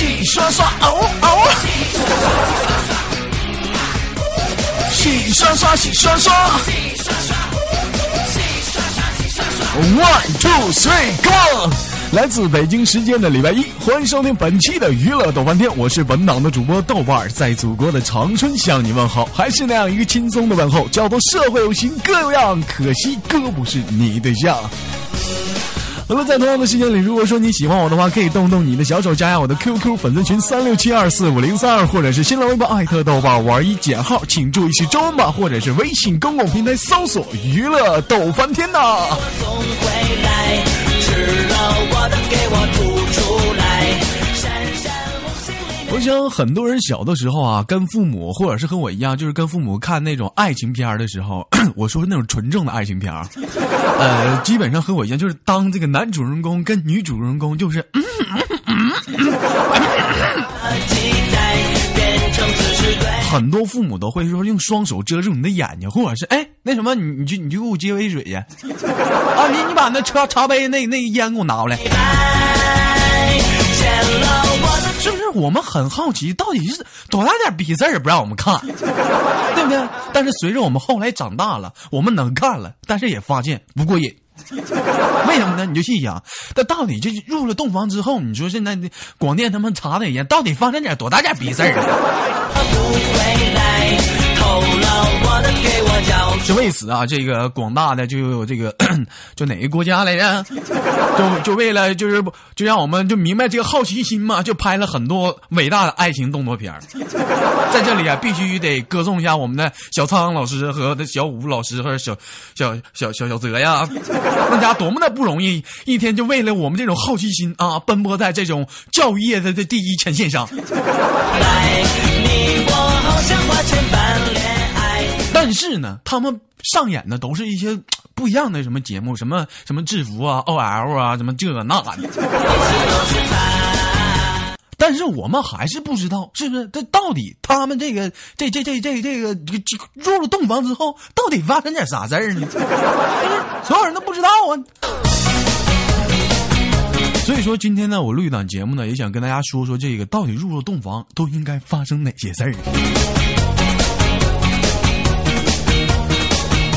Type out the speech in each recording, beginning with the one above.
洗刷刷，哦哦！洗刷刷，洗刷刷。洗刷刷，洗刷刷 One two three go！来自北京时间的礼拜一，欢迎收听本期的娱乐豆瓣天，我是本档的主播豆瓣儿，在祖国的长春向你问好，还是那样一个轻松的问候，叫做社会有型哥有样，可惜哥不是你对象。好了，在同样的时间里，如果说你喜欢我的话，可以动动你的小手加下我的 QQ 粉丝群三六七二四五零三二，或者是新浪微博艾特豆瓣玩一减号，请注意是中文版，或者是微信公共平台搜索娱乐逗翻天呐。我想很多人小的时候啊，跟父母或者是和我一样，就是跟父母看那种爱情片的时候，我说那种纯正的爱情片，呃，基本上和我一样，就是当这个男主人公跟女主人公就是。嗯嗯很多父母都会说用双手遮住你的眼睛，或者是哎那什么，你你去你去给我接杯水去，啊你你把那茶茶杯那那烟给我拿过来。是不是我们很好奇，到底是多大点逼事儿不让我们看，对不对？但是随着我们后来长大了，我们能看了，但是也发现不过瘾。为什么呢？你就细想，那到底这入了洞房之后，你说现在广电他们查的严，到底发生点多大点逼事儿啊？就为此啊，这个广大的就有这个，就哪个国家来着？就就为了就是就让我们就明白这个好奇心嘛，就拍了很多伟大的爱情动作片。在这里啊，必须得歌颂一下我们的小苍老师和小武老师和小小小小小泽呀，那家多么的不容易，一天就为了我们这种好奇心啊，奔波在这种教育业的的第一前线上。但是呢，他们上演的都是一些 不一样的什么节目，什么什么制服啊、OL 啊，什么这那的。但是我们还是不知道，是不是？这到底他们这个这这这这这个这入了洞房之后，到底发生点啥事儿呢？所有人都不知道啊。所以说，今天呢，我录一档节目呢，也想跟大家说说这个到底入了洞房都应该发生哪些事儿。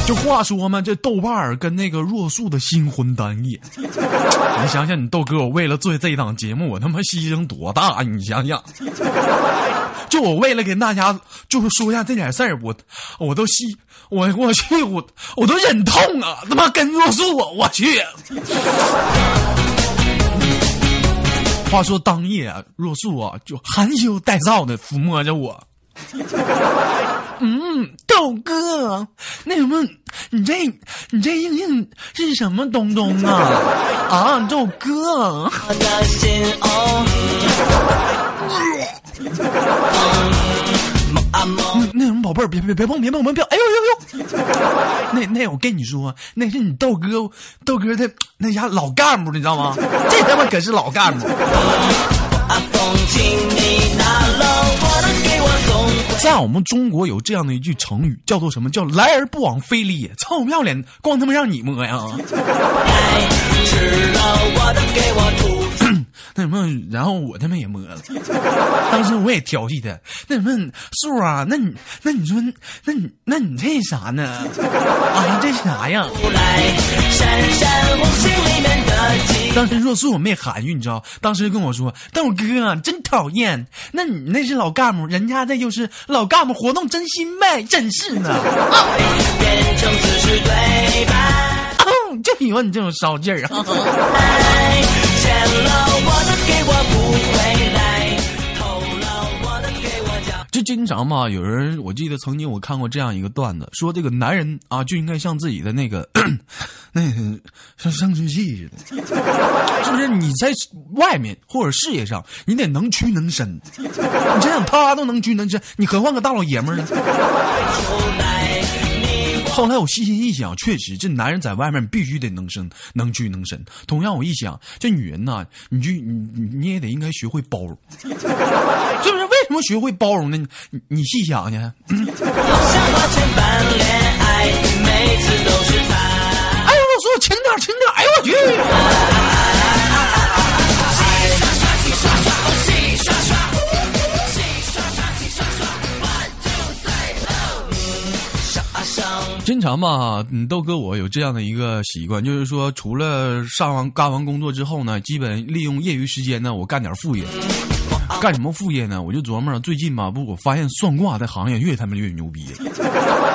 就话说嘛，这豆瓣儿跟那个若素的新婚单夜，你想想，你豆哥，我为了做这一档节目，我他妈牺牲多大？你想想，就我为了给大家就是说一下这点事儿，我我都吸我我去我我都忍痛啊！他妈跟若素，我去。话说当夜，若素啊就含羞带臊的抚摸着我。嗯，豆哥，那什么，你这你这硬硬是什么东东啊？啊，豆哥。那什么，宝贝儿，别别别碰，别碰，别碰！哎呦呦呦！那那我跟你说，那是你豆哥，豆哥的那家老干部，你知道吗？这他妈可是老干部。在我们中国有这样的一句成语，叫做什么？叫来而不往非礼也。臭不要脸，光他妈让你摸呀！那什么，然后我他妈也摸了。当时我也调戏他，那什么树啊，那你那你说，那你那你这啥呢？啊，这啥呀？当时若素我没含蓄，你知道？当时跟我说：“豆哥真讨厌，那你那是老干部，人家这就是老干部活动真心呗，真是呢。”就喜欢你这种骚劲儿啊！就经常嘛，有人我记得曾经我看过这样一个段子，说这个男人啊就应该像自己的那个 那个像生殖器似的，是不是？你在外面或者事业上，你得能屈能伸。你想想，他都能屈能伸，你何况个大老爷们儿呢？后来我细心一想，确实这男人在外面必须得能生，能屈能伸。同样，我一想，这女人呐，你就你你也得应该学会包容，是不是？为什么学会包容呢？你你细想去。哎呦，我说轻点，轻点！哎呦我去！常吧，嗯，豆哥我有这样的一个习惯，就是说，除了上完干完工作之后呢，基本利用业余时间呢，我干点副业。干什么副业呢？我就琢磨着，最近吧，不，我发现算卦这行业越他妈越牛逼。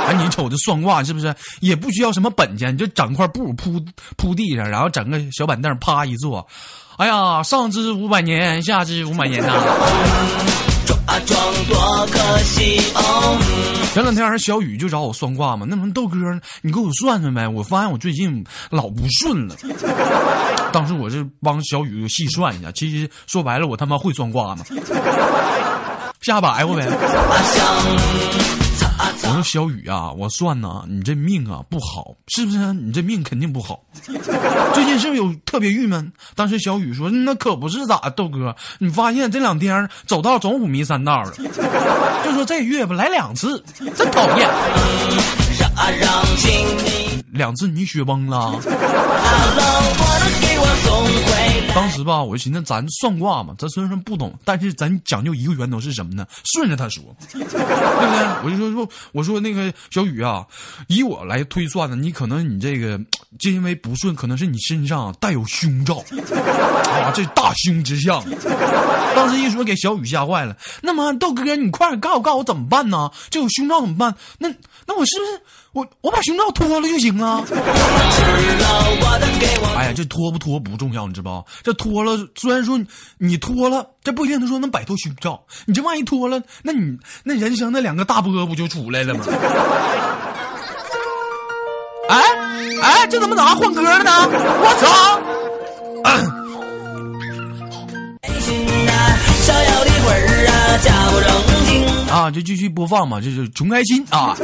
哎，你瞅这算卦是不是也不需要什么本钱？你就整块布铺铺地上，然后整个小板凳，啪一坐。哎呀，上至五百年，下至五百年呐。多可惜哦！前两天小雨就找我算卦嘛，那么豆哥，你给我算算呗。我发现我最近老不顺了。当时我是帮小雨细算一下，其实说白了，我他妈会算卦吗。瞎白活呗。我说小雨啊，我算呐，你这命啊不好，是不是？你这命肯定不好。最近是不是有特别郁闷？当时小雨说：“那可不是咋，豆哥，你发现这两天走道总五迷三道了。就说这月吧来两次，真讨厌。两次你雪崩了。当时吧，我就寻思咱算卦嘛，咱虽然说不懂，但是咱讲究一个源头是什么呢？顺着他说，对不对？我就说说，我说那个小雨啊，以我来推算呢，你可能你这个就因为不顺，可能是你身上带有凶兆啊，这大凶之相。当时一说给小雨吓坏了。那么豆哥，你快点告诉告诉我怎么办呢？这有凶兆怎么办？那那我是不是我我把胸罩脱了就行了？哎呀，这脱不脱不重要，你知道这脱了，虽然说你脱了，这不一定能说能摆脱胸罩。你这万一脱了，那你那人生那两个大波不就出来了吗？哎哎，这怎么咋换歌了呢？我操！啊，就继续播放嘛，就是穷开心啊！嘻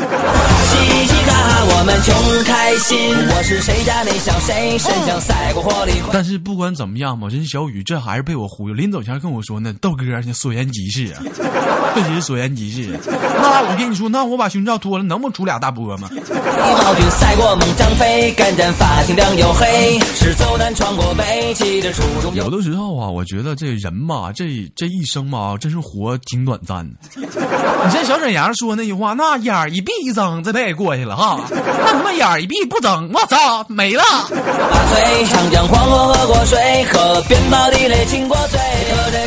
嘻哈哈，我们穷开心。我是谁家那小谁，身上赛过火力。但是不管怎么样嘛，人小雨这还是被我忽悠。临走前跟我说呢，豆哥，你所言极是啊，确实所言极是。那我跟你说，那我把胸罩脱了，能不出俩大波吗？暴君赛过猛张飞，敢战法庭亮又黑，是走南闯过北，骑着楚中。有的时候啊，我觉得这人嘛，这这一生嘛，真是活挺短暂的。你像小沈阳说那句话，那眼儿一闭一睁，这辈子过去了哈。那他妈眼儿一闭不睁，我操，没了。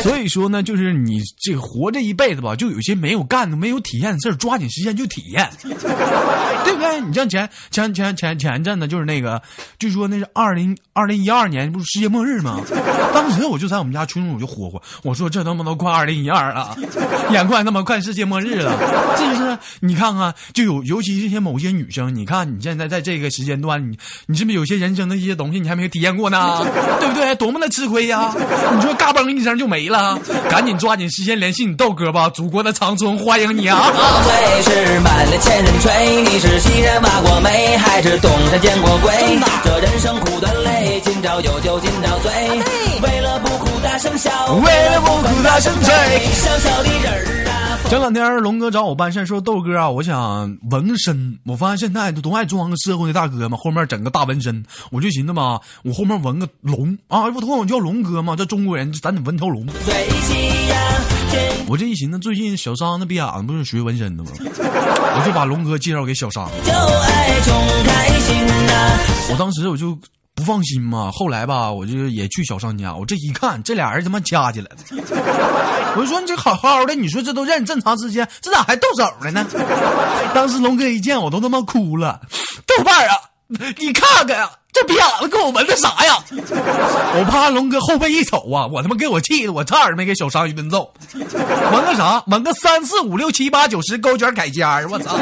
所以说呢，就是你这活这一辈子吧，就有些没有干的、没有体验的事儿，抓紧时间就体验，对不对？你像前前前前前一阵子，就是那个，据说那是二零二零一二年，不是世界末日吗？当时我就在我们家群里我就霍霍，我说这他妈都快二零一二了，眼快那么快世界末日了，这就是？你看看，就有尤其这些某些女生，你看你现在在这个时间段，你你是不是有些人生的一些东西你还没有体验过呢？对不对？多么的吃亏呀！你说嘎嘣一声就没了，赶紧抓紧时间联系你豆哥吧，祖国的长春欢迎你啊！最是满了千人吹，你是西山挖过煤，还是东山见过鬼？这人生苦短累，今朝有酒今朝醉，为了不哭大声笑。为了不哭大声吹。前两天龙哥找我办事，说豆哥啊，我想纹个身。我发现现在都爱装个社会的大哥嘛，后面整个大纹身。我就寻思嘛，我后面纹个龙啊，不都管我叫龙哥嘛，这中国人咱得纹条龙。我这一寻思，最近小沙那逼样子不是学纹身的吗？我就把龙哥介绍给小沙。我当时我就不放心嘛，后来吧，我就也去小商家，我这一看，这俩人他妈掐起来了。我就说你这好好的，你说这都认识这么长时间，这咋还动手了呢？当时龙哥一见我都他妈哭了，豆瓣啊，你看看呀。这逼样子给我纹的啥呀？我怕龙哥后背一瞅啊，我他妈给我气的，我差点没给小商一顿揍。纹个啥？纹个三四五六七八九十勾卷改尖儿，我操！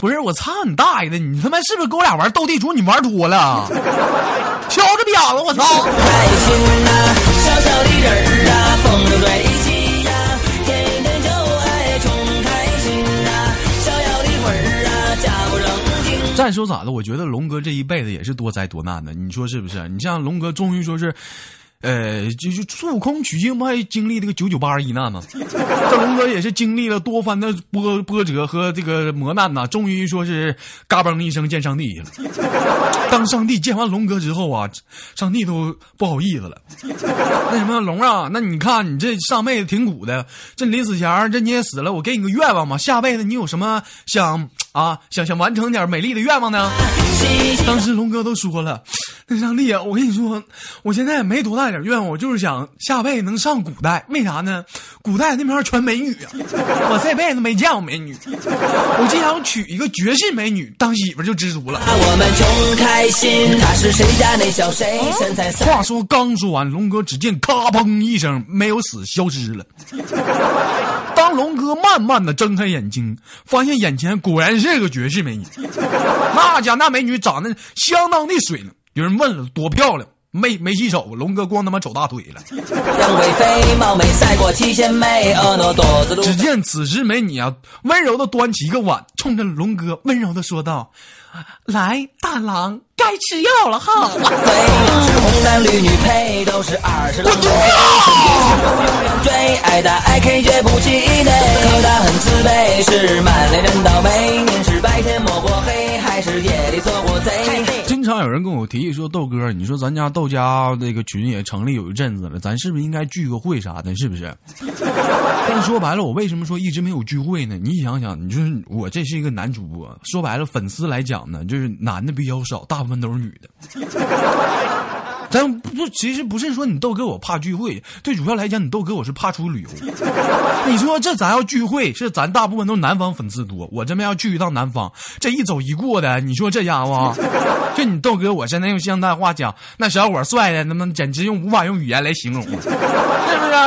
不是我操你大爷的！你他妈是不是跟我俩玩斗地主？你玩多了？瞧着表了，我操！开心呐，小小的人儿啊，风筝对，再说咋的？我觉得龙哥这一辈子也是多灾多难的，你说是不是？你像龙哥，终于说是。呃，就是孙悟空取经不还经历这个九九八十一难吗？这龙哥也是经历了多番的波波折和这个磨难呐，终于说是嘎嘣一声见上帝去了。当上帝见完龙哥之后啊，上帝都不好意思了。那什么龙啊，那你看你这上辈子挺苦的，这临死前这你也死了，我给你个愿望嘛，下辈子你有什么想啊想想完成点美丽的愿望呢？当时龙哥都说了，那上帝啊，我跟你说，我现在也没多大。点愿望，我就是想下辈子能上古代，为啥呢？古代那边全美女啊，我这辈子没见过美女，我就想娶一个绝世美女当媳妇就知足了。我们穷开心，他是谁家那小谁？身材。话说刚说完，龙哥只见咔砰一声，没有死，消失了。当龙哥慢慢的睁开眼睛，发现眼前果然是个绝世美女，那家那美女长得相当的水呢。有人问了，多漂亮？没没洗手，龙哥光他妈瞅大腿了。只见此时美女啊，温柔的端起一个碗，冲着龙哥温柔的说道：“来，大郎，该吃药了哈。”红男绿女配都是二十。追爱的爱 K 绝不气馁，可他很自卑，是满脸人倒霉。您是白天摸过黑，还是夜里做过贼？经常有人跟我提议说：“豆哥，你说咱家豆家那个群也成立有一阵子了，咱是不是应该聚个会啥的？是不是？” 但说白了，我为什么说一直没有聚会呢？你想想，你就是我这是一个男主播，说白了，粉丝来讲呢，就是男的比较少，大部分都是女的。咱不，其实不是说你豆哥我怕聚会，最主要来讲，你豆哥我是怕出旅游。你说这咱要聚会，是咱大部分都是南方粉丝多，我这边要去一趟南方，这一走一过的，你说这家伙，就你豆哥，我现在用现代话讲，那小伙帅的，他妈简直用无法用语言来形容，是不是？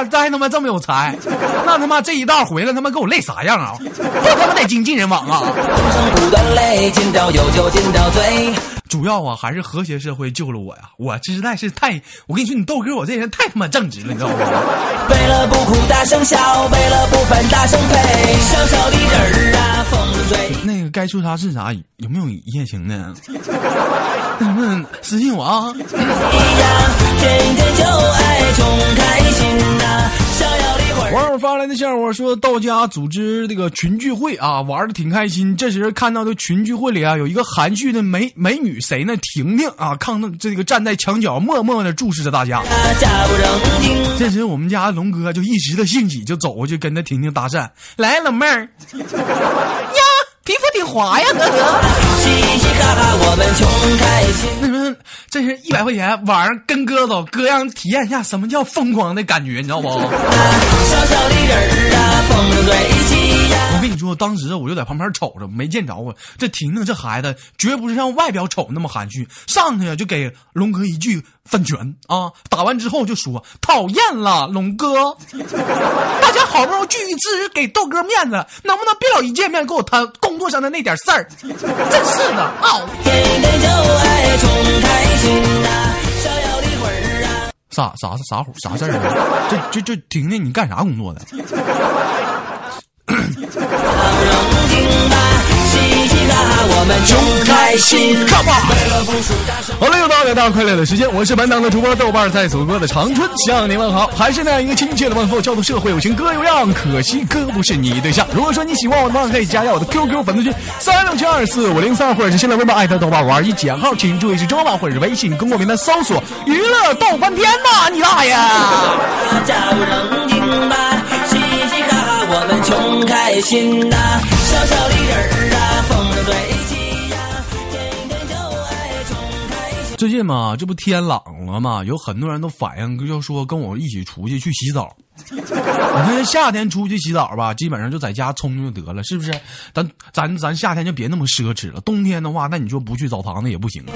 再他妈这么有才，那他妈这一道回来，他妈给我累啥样啊？我他妈得经纪人网啊！主要啊，还是和谐社会救了我呀！我实在是太……我跟你说，你豆哥，我这人太他妈正直了，你知道吗？为了不哭大声笑，为了不烦大声呸，小小的人儿啊，风。那个该说啥是啥，有没有一夜情呢？能不能私信我啊？天天就爱穷开心呐，逍遥的。网友发来的笑话说，到家组织这个群聚会啊，玩的挺开心。这时看到的群聚会里啊，有一个含蓄的美美女，谁呢？婷婷啊，看到这个站在墙角，默默的注视着大家。这时我们家龙哥就一时的兴起，就走过去跟那婷婷搭讪：“来，老妹儿，呀，皮肤挺滑呀，哥哥。”嘻嘻哈哈，我们穷开心。这是一百块钱，晚上跟哥走，哥让体验一下什么叫疯狂的感觉，你知道不？我我跟你说，当时我就在旁边瞅着，没见着啊。这婷婷这孩子绝不是像外表瞅那么含蓄，上去呀就给龙哥一句粉拳啊！打完之后就说讨厌了，龙哥，大家好不容易聚一次，给豆哥面子，能不能别老一见面给我谈工作上的那点事儿？真是的啊！啥啥啥啥啥事儿啊？这这这，婷婷，你干啥工作的？开心。好了，又到了大家快乐的时间，我是本档的主播豆瓣，在祖国的长春向你问好，还是那样一个亲切的问候，叫做社会有情哥有样，可惜哥不是你对象。如果说你喜欢我的话，可以加一下我的 QQ 粉丝群三六七二四五零三，或者是新浪微博艾特豆瓣五二一减号，请注意是中文或者是微信公共平台搜索娱乐逗翻天呐，你大爷！我们穷开心呐、小小的人儿啊，最近嘛，这不天冷了嘛，有很多人都反映，就说跟我一起出去去洗澡。你看夏天出去洗澡吧，基本上就在家冲就得了，是不是？咱咱咱夏天就别那么奢侈了，冬天的话，那你说不去澡堂子也不行啊。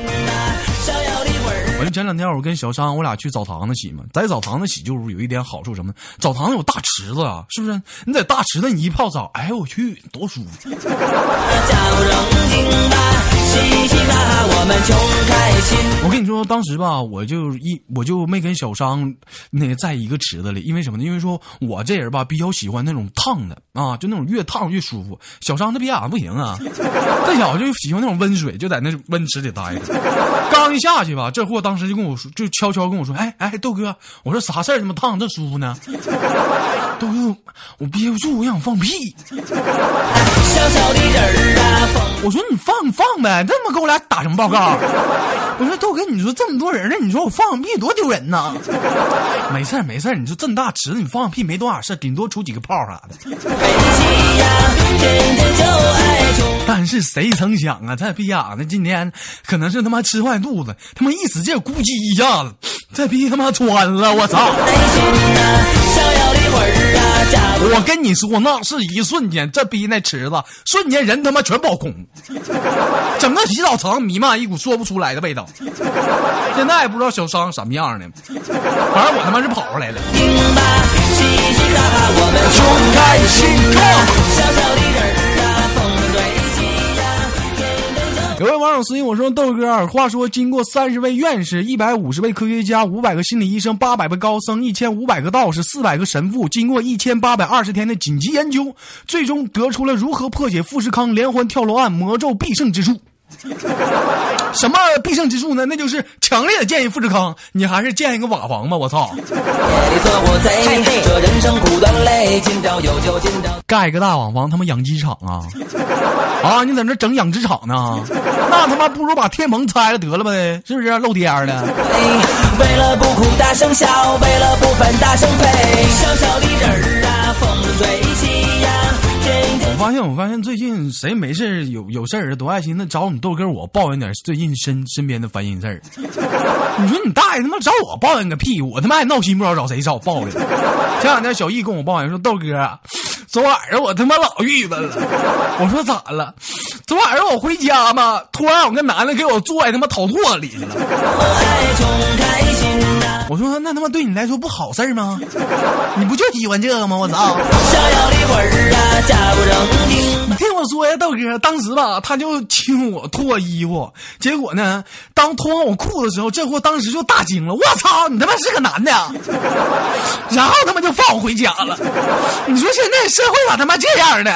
我就前两天我跟小张我俩去澡堂子洗嘛，在澡堂子洗就是有一点好处什么？澡堂子有大池子啊，是不是？你在大池子你一泡澡，哎呦我去，多舒服！跟你说，当时吧，我就一我就没跟小商那个在一个池子里，因为什么呢？因为说我这人吧比较喜欢那种烫的啊，就那种越烫越舒服。小商他别眼不行啊，这小子就喜欢那种温水，就在那温池里待着。刚一下去吧，这货当时就跟我说，就悄悄跟我说：“哎哎，豆哥，我说啥事儿？这么烫这舒服呢？”豆哥，我憋不住，我想放屁。小小的人啊，风我说你放你放呗，这么给我俩打什么报告？我说豆哥，你说这么多人呢，你说我放个屁多丢人呐！没事儿没事儿，你说这么大池子，你放个屁没多少事儿，顶多出几个泡啥的。但是谁曾想啊，这逼呀，那今天可能是他妈吃坏肚子，他妈一使劲咕叽一下子，这逼他妈穿了，我操！我跟你说，那是一瞬间，这逼那池子瞬间人他妈全跑空，整个洗澡城弥漫一股说不出来的味道。现在也不知道小商什么样呢，反正我他妈是跑出来了。听吧，嘻嘻哈哈，我们开心小小的人有位网友私信我说：“豆哥，话说经过三十位院士、一百五十位科学家、五百个心理医生、八百位高僧、一千五百个道士、四百个神父，经过一千八百二十天的紧急研究，最终得出了如何破解富士康连环跳楼案魔咒必胜之术。什么必胜之术呢？那就是强烈的建议富士康，你还是建一个瓦房吧！我操，别做我贼，这人生苦短累，今朝有酒今朝盖个大瓦房，他妈养鸡场啊！啊，你在那整养殖场呢？那他妈不如把天棚拆了得了呗，是不是露天儿的？醉。为了不哭大声笑，为了不烦大声呸。小小的人儿啊，风生水起呀，发现，我发现最近谁没事有有事儿都爱寻思找你豆哥我抱怨点最近身身边的烦心事儿。你说你大爷他妈找我抱怨个屁！我他妈还闹心，不知道找谁找我抱怨。前两天小易跟我抱怨说：“豆哥，昨晚上我他妈老郁闷了。”我说咋了？昨晚上我回家嘛，突然有个男的给我坐在他妈头垛里去了。我说那他妈对你来说不好事儿吗？你不就喜欢这个吗？我操！逍遥的魂儿啊，加不正经。你听我说呀，豆哥，当时吧，他就亲我脱衣服，结果呢，当脱完我裤子的时候，这货当时就大惊了，我操，你他妈是个男的呀！然后他妈就放我回家了。你说现在社会咋他妈这样的？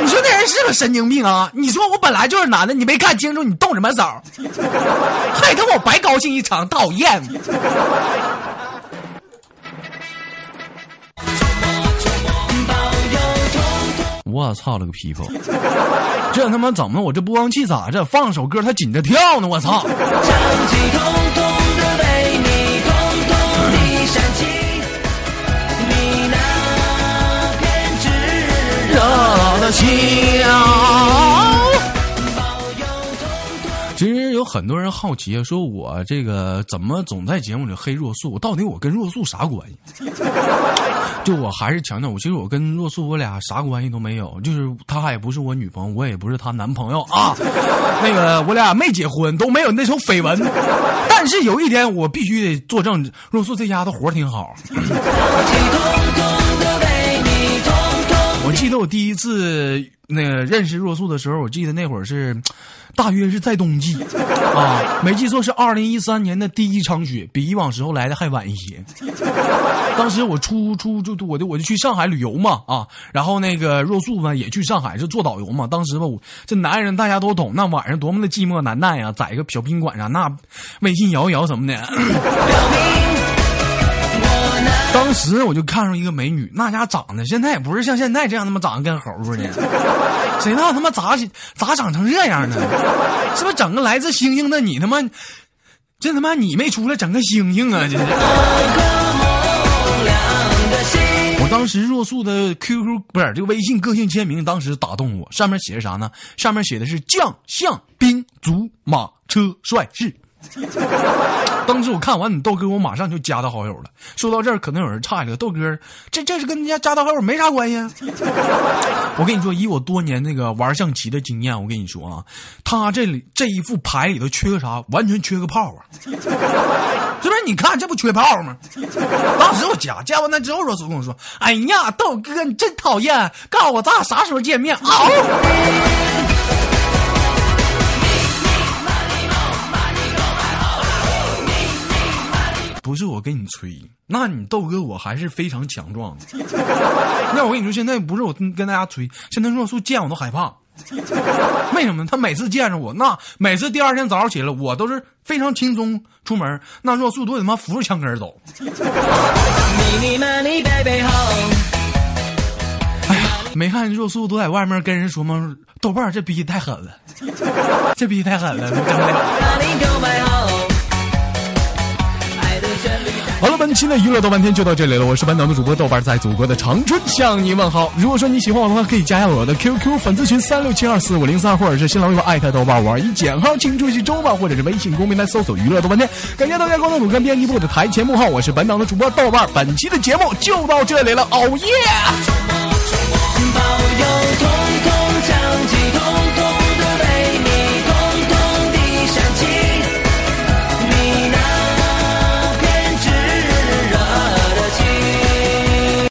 你说那人是个神经病啊！你说我本来就是男的，你没看清楚，你动什么手？害得我白高兴一场，讨厌！我操了个皮肤！这他妈怎么我这播放器咋这放首歌它紧着跳呢？我操！唱起通通的为你，那偏执热的笑。其实有很多人好奇啊，说我这个怎么总在节目里黑若素？到底我跟若素啥关系？就我还是强调，我其实我跟若素我俩啥关系都没有，就是她也不是我女朋友，我也不是她男朋友啊。那个我俩没结婚，都没有那种绯闻。但是有一点我必须得作证，若素这丫头活挺好。我记得我第一次那个认识若素的时候，我记得那会儿是，大约是在冬季啊，没记错是二零一三年的第一场雪，比以往时候来的还晚一些。当时我出出就我就我就去上海旅游嘛啊，然后那个若素呢也去上海是做导游嘛。当时吧，我这男人大家都懂，那晚上多么的寂寞难耐呀，在一个小宾馆上，那微信摇一摇什么的。当时我就看上一个美女，那家长得现在也不是像现在这样他妈长得跟猴似的，谁知道他妈咋咋长成这样呢？是不是整个来自星星的你他妈，这他妈你没出来整个星星啊？这是。我当时若素的 QQ 不是这个微信个性签名，当时打动我，上面写的啥呢？上面写的是将相兵卒马车帅士。当时我看完你豆哥，我马上就加他好友了。说到这儿，可能有人诧异了：豆哥，这这是跟人家加他好友没啥关系。我跟你说，以我多年那个玩象棋的经验，我跟你说啊，他这里这一副牌里头缺个啥？完全缺个炮啊！是不是？你看这不缺炮吗？当时我加加完他之后，若素跟我说：“哎呀，豆哥你真讨厌，告诉我咱俩啥时候见面好？”不是我跟你吹，那你豆哥我还是非常强壮。那我跟你说，现在不是我跟大家吹，现在若素见我都害怕。为什么？他每次见着我，那每次第二天早上起来，我都是非常轻松出门，那若素都得他妈扶着墙根走。哎呀，没看若素都在外面跟人说吗？豆瓣这逼太狠了，这逼太狠了，真的。好了，本期的娱乐豆瓣天就到这里了。我是本档的主播豆瓣，在祖国的长春向你问好。如果说你喜欢我的话，可以加下我的 QQ 粉丝群三六七二四五零三，或者是新浪微博艾特豆瓣玩一减号，请注意周报或者是微信公平台搜索娱乐豆瓣天。感谢大家关注主跟编辑部的台前幕后，我是本档的主播豆瓣。本期的节目就到这里了，熬夜。通通